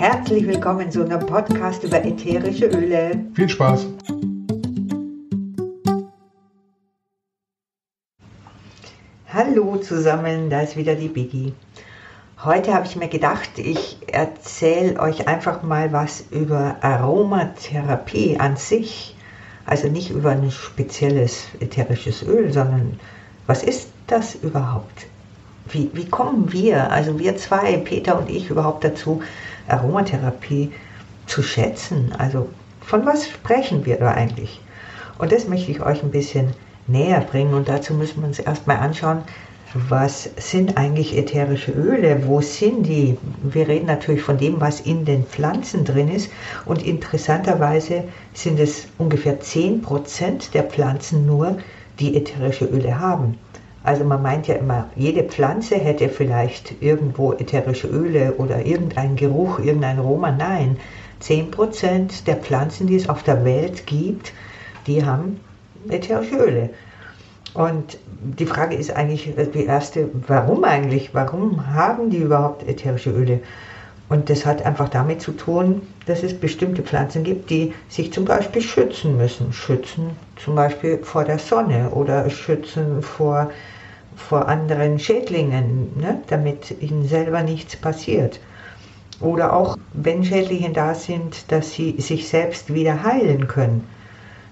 Herzlich willkommen zu einem Podcast über ätherische Öle. Viel Spaß! Hallo zusammen, da ist wieder die Biggie. Heute habe ich mir gedacht, ich erzähle euch einfach mal was über Aromatherapie an sich. Also nicht über ein spezielles ätherisches Öl, sondern was ist das überhaupt? Wie, wie kommen wir, also wir zwei, Peter und ich, überhaupt dazu, Aromatherapie zu schätzen? Also von was sprechen wir da eigentlich? Und das möchte ich euch ein bisschen näher bringen und dazu müssen wir uns erstmal anschauen, was sind eigentlich ätherische Öle? Wo sind die? Wir reden natürlich von dem, was in den Pflanzen drin ist. Und interessanterweise sind es ungefähr 10% der Pflanzen nur, die ätherische Öle haben. Also man meint ja immer, jede Pflanze hätte vielleicht irgendwo ätherische Öle oder irgendeinen Geruch, irgendein Aroma. Nein, 10% der Pflanzen, die es auf der Welt gibt, die haben ätherische Öle. Und die Frage ist eigentlich die erste, warum eigentlich? Warum haben die überhaupt ätherische Öle? Und das hat einfach damit zu tun, dass es bestimmte Pflanzen gibt, die sich zum Beispiel schützen müssen. Schützen zum Beispiel vor der Sonne oder schützen vor, vor anderen Schädlingen, ne, damit ihnen selber nichts passiert. Oder auch, wenn Schädlinge da sind, dass sie sich selbst wieder heilen können.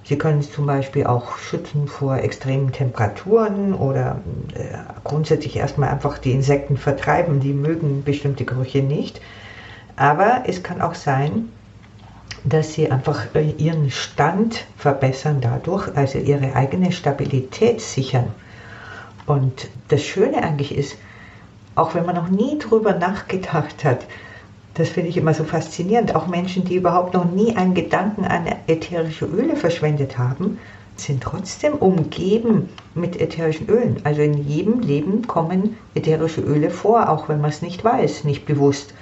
Sie können es zum Beispiel auch schützen vor extremen Temperaturen oder äh, grundsätzlich erstmal einfach die Insekten vertreiben, die mögen bestimmte Gerüche nicht. Aber es kann auch sein, dass sie einfach äh, ihren Stand verbessern dadurch, also ihre eigene Stabilität sichern. Und das Schöne eigentlich ist, auch wenn man noch nie drüber nachgedacht hat, das finde ich immer so faszinierend. Auch Menschen, die überhaupt noch nie einen Gedanken an ätherische Öle verschwendet haben, sind trotzdem umgeben mit ätherischen Ölen. Also in jedem Leben kommen ätherische Öle vor, auch wenn man es nicht weiß, nicht bewusst.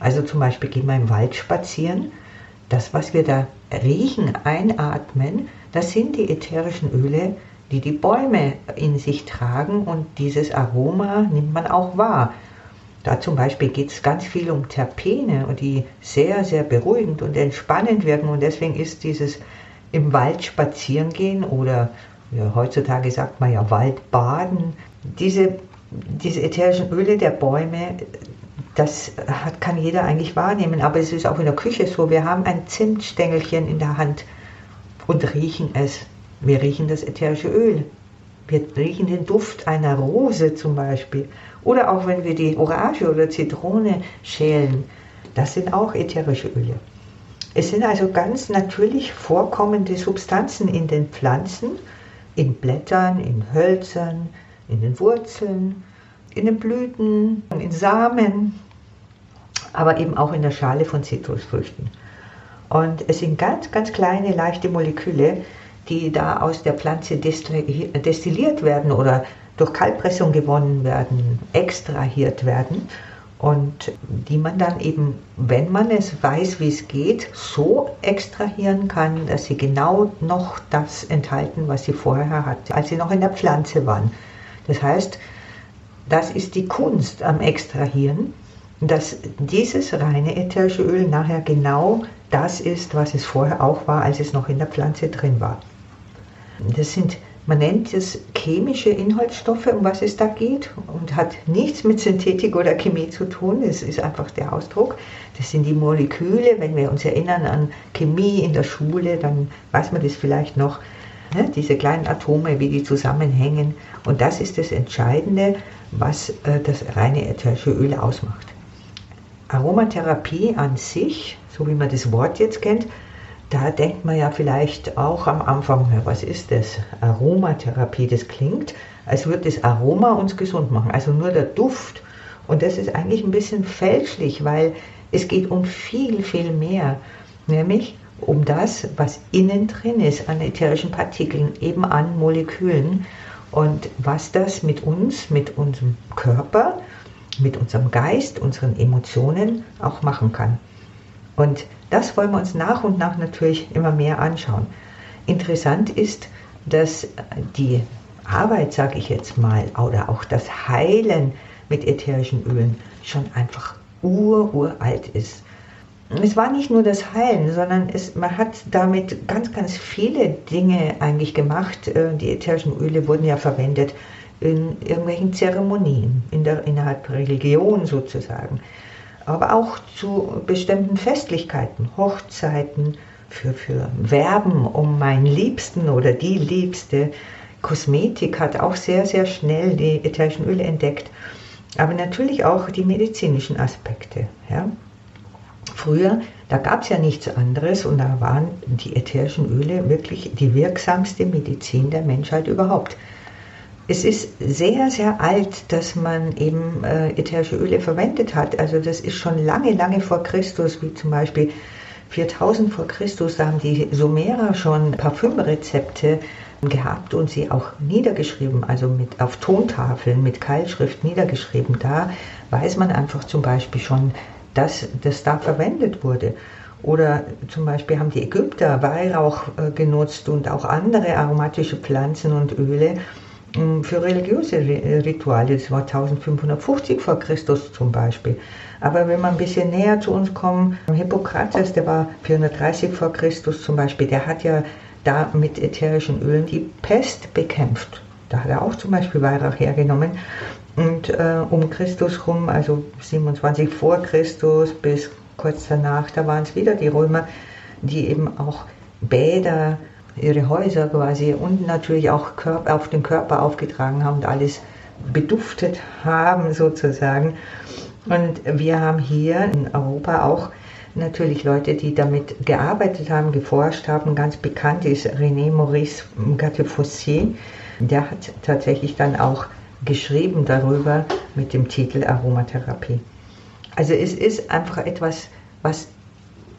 Also zum Beispiel gehen wir im Wald spazieren. Das, was wir da riechen, einatmen, das sind die ätherischen Öle, die die Bäume in sich tragen und dieses Aroma nimmt man auch wahr. Da zum Beispiel geht es ganz viel um Terpene, die sehr, sehr beruhigend und entspannend wirken. Und deswegen ist dieses im Wald spazieren gehen oder ja, heutzutage sagt man ja Waldbaden, diese, diese ätherischen Öle der Bäume, das kann jeder eigentlich wahrnehmen. Aber es ist auch in der Küche so. Wir haben ein Zimtstängelchen in der Hand und riechen es. Wir riechen das ätherische Öl. Wir riechen den Duft einer Rose zum Beispiel. Oder auch wenn wir die Orange oder Zitrone schälen, das sind auch ätherische Öle. Es sind also ganz natürlich vorkommende Substanzen in den Pflanzen, in Blättern, in Hölzern, in den Wurzeln, in den Blüten, in Samen, aber eben auch in der Schale von Zitrusfrüchten. Und es sind ganz, ganz kleine, leichte Moleküle, die da aus der Pflanze destilliert werden oder durch Kaltpressung gewonnen werden, extrahiert werden und die man dann eben, wenn man es weiß, wie es geht, so extrahieren kann, dass sie genau noch das enthalten, was sie vorher hatte, als sie noch in der Pflanze waren. Das heißt, das ist die Kunst am Extrahieren, dass dieses reine ätherische Öl nachher genau das ist, was es vorher auch war, als es noch in der Pflanze drin war. Das sind man nennt es chemische Inhaltsstoffe, um was es da geht und hat nichts mit Synthetik oder Chemie zu tun. Es ist einfach der Ausdruck. Das sind die Moleküle. Wenn wir uns erinnern an Chemie in der Schule, dann weiß man das vielleicht noch. Ne? Diese kleinen Atome, wie die zusammenhängen. Und das ist das Entscheidende, was äh, das reine ätherische Öl ausmacht. Aromatherapie an sich, so wie man das Wort jetzt kennt, da denkt man ja vielleicht auch am Anfang, was ist das? Aromatherapie, das klingt, als würde das Aroma uns gesund machen, also nur der Duft. Und das ist eigentlich ein bisschen fälschlich, weil es geht um viel, viel mehr, nämlich um das, was innen drin ist an ätherischen Partikeln, eben an Molekülen und was das mit uns, mit unserem Körper, mit unserem Geist, unseren Emotionen auch machen kann. Und das wollen wir uns nach und nach natürlich immer mehr anschauen. Interessant ist, dass die Arbeit, sage ich jetzt mal, oder auch das Heilen mit ätherischen Ölen schon einfach ururalt ist. es war nicht nur das Heilen, sondern es, man hat damit ganz, ganz viele Dinge eigentlich gemacht. Äh, die ätherischen Öle wurden ja verwendet in irgendwelchen Zeremonien, in der, innerhalb der Religion sozusagen. Aber auch zu bestimmten Festlichkeiten, Hochzeiten, für, für Werben um meinen Liebsten oder die Liebste. Kosmetik hat auch sehr, sehr schnell die ätherischen Öle entdeckt. Aber natürlich auch die medizinischen Aspekte. Ja. Früher, da gab es ja nichts anderes und da waren die ätherischen Öle wirklich die wirksamste Medizin der Menschheit überhaupt. Es ist sehr, sehr alt, dass man eben äh, ätherische Öle verwendet hat. Also das ist schon lange, lange vor Christus, wie zum Beispiel 4000 vor Christus, da haben die Sumerer schon Parfümrezepte gehabt und sie auch niedergeschrieben, also mit, auf Tontafeln mit Keilschrift niedergeschrieben. Da weiß man einfach zum Beispiel schon, dass das da verwendet wurde. Oder zum Beispiel haben die Ägypter Weihrauch äh, genutzt und auch andere aromatische Pflanzen und Öle für religiöse Rituale. Das war 1550 vor Christus zum Beispiel. Aber wenn wir ein bisschen näher zu uns kommen, Hippokrates, der war 430 vor Christus zum Beispiel, der hat ja da mit ätherischen Ölen die Pest bekämpft. Da hat er auch zum Beispiel Weihrauch hergenommen. Und äh, um Christus rum, also 27 vor Christus bis kurz danach, da waren es wieder die Römer, die eben auch Bäder, ihre Häuser quasi und natürlich auch Körper, auf den Körper aufgetragen haben und alles beduftet haben sozusagen. Und wir haben hier in Europa auch natürlich Leute, die damit gearbeitet haben, geforscht haben. Ganz bekannt ist René Maurice Gattefossier. Der hat tatsächlich dann auch geschrieben darüber mit dem Titel Aromatherapie. Also es ist einfach etwas, was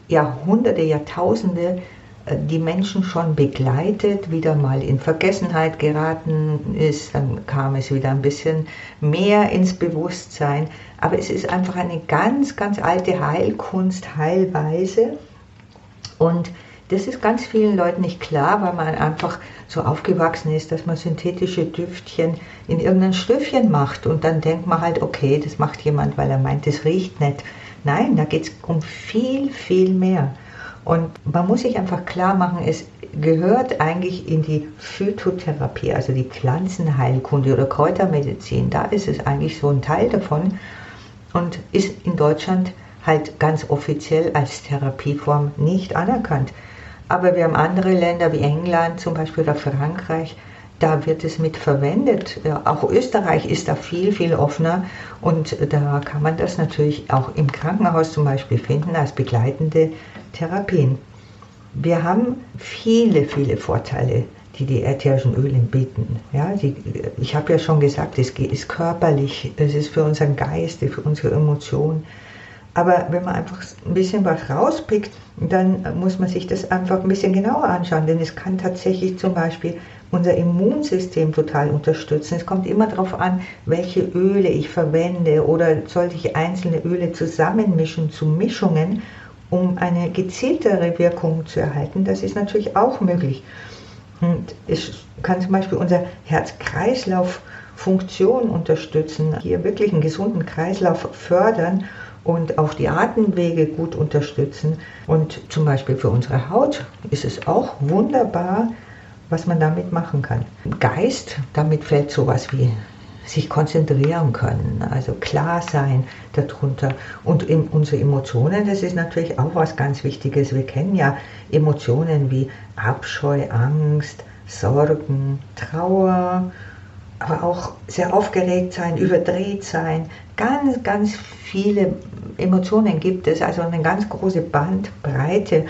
Jahrhunderte, Jahrtausende die Menschen schon begleitet, wieder mal in Vergessenheit geraten ist, dann kam es wieder ein bisschen mehr ins Bewusstsein. Aber es ist einfach eine ganz, ganz alte Heilkunst, Heilweise. Und das ist ganz vielen Leuten nicht klar, weil man einfach so aufgewachsen ist, dass man synthetische Düftchen in irgendein Stöffchen macht und dann denkt man halt, okay, das macht jemand, weil er meint, es riecht nicht. Nein, da geht es um viel, viel mehr. Und man muss sich einfach klar machen, es gehört eigentlich in die Phytotherapie, also die Pflanzenheilkunde oder Kräutermedizin. Da ist es eigentlich so ein Teil davon und ist in Deutschland halt ganz offiziell als Therapieform nicht anerkannt. Aber wir haben andere Länder wie England zum Beispiel oder Frankreich, da wird es mit verwendet. Auch Österreich ist da viel, viel offener und da kann man das natürlich auch im Krankenhaus zum Beispiel finden als begleitende Therapien. Wir haben viele, viele Vorteile, die die ätherischen Öle bieten. Ja, die, ich habe ja schon gesagt, es ist körperlich, es ist für unseren Geist, für unsere Emotionen. Aber wenn man einfach ein bisschen was rauspickt, dann muss man sich das einfach ein bisschen genauer anschauen, denn es kann tatsächlich zum Beispiel unser Immunsystem total unterstützen. Es kommt immer darauf an, welche Öle ich verwende oder sollte ich einzelne Öle zusammenmischen zu Mischungen um eine gezieltere Wirkung zu erhalten, das ist natürlich auch möglich. Und es kann zum Beispiel unser Herz-Kreislauf-Funktion unterstützen, hier wirklich einen gesunden Kreislauf fördern und auch die Atemwege gut unterstützen. Und zum Beispiel für unsere Haut ist es auch wunderbar, was man damit machen kann. Geist, damit fällt sowas wie sich konzentrieren können, also klar sein darunter. Und unsere Emotionen, das ist natürlich auch was ganz Wichtiges. Wir kennen ja Emotionen wie Abscheu, Angst, Sorgen, Trauer, aber auch sehr aufgeregt sein, überdreht sein. Ganz, ganz viele Emotionen gibt es, also eine ganz große Bandbreite.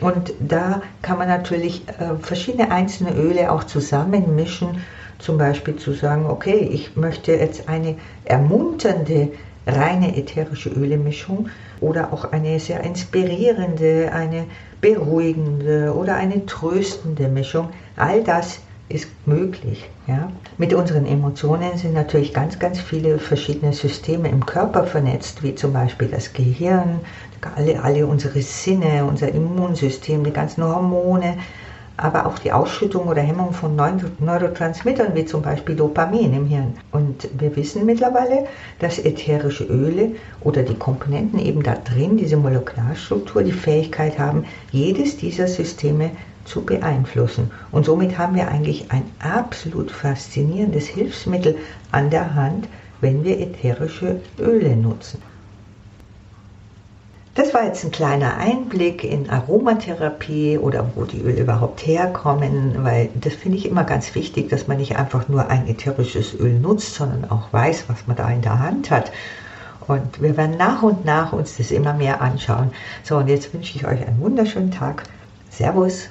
Und da kann man natürlich äh, verschiedene einzelne Öle auch zusammenmischen zum Beispiel zu sagen, okay, ich möchte jetzt eine ermunternde, reine ätherische Ölemischung oder auch eine sehr inspirierende, eine beruhigende oder eine tröstende Mischung. All das ist möglich. Ja? Mit unseren Emotionen sind natürlich ganz, ganz viele verschiedene Systeme im Körper vernetzt, wie zum Beispiel das Gehirn, alle, alle unsere Sinne, unser Immunsystem, die ganzen Hormone, aber auch die Ausschüttung oder Hemmung von Neurotransmittern wie zum Beispiel Dopamin im Hirn. Und wir wissen mittlerweile, dass ätherische Öle oder die Komponenten eben da drin, diese Molekularstruktur, die Fähigkeit haben, jedes dieser Systeme zu beeinflussen. Und somit haben wir eigentlich ein absolut faszinierendes Hilfsmittel an der Hand, wenn wir ätherische Öle nutzen. Das war jetzt ein kleiner Einblick in Aromatherapie oder wo die Öle überhaupt herkommen, weil das finde ich immer ganz wichtig, dass man nicht einfach nur ein ätherisches Öl nutzt, sondern auch weiß, was man da in der Hand hat. Und wir werden nach und nach uns das immer mehr anschauen. So, und jetzt wünsche ich euch einen wunderschönen Tag. Servus.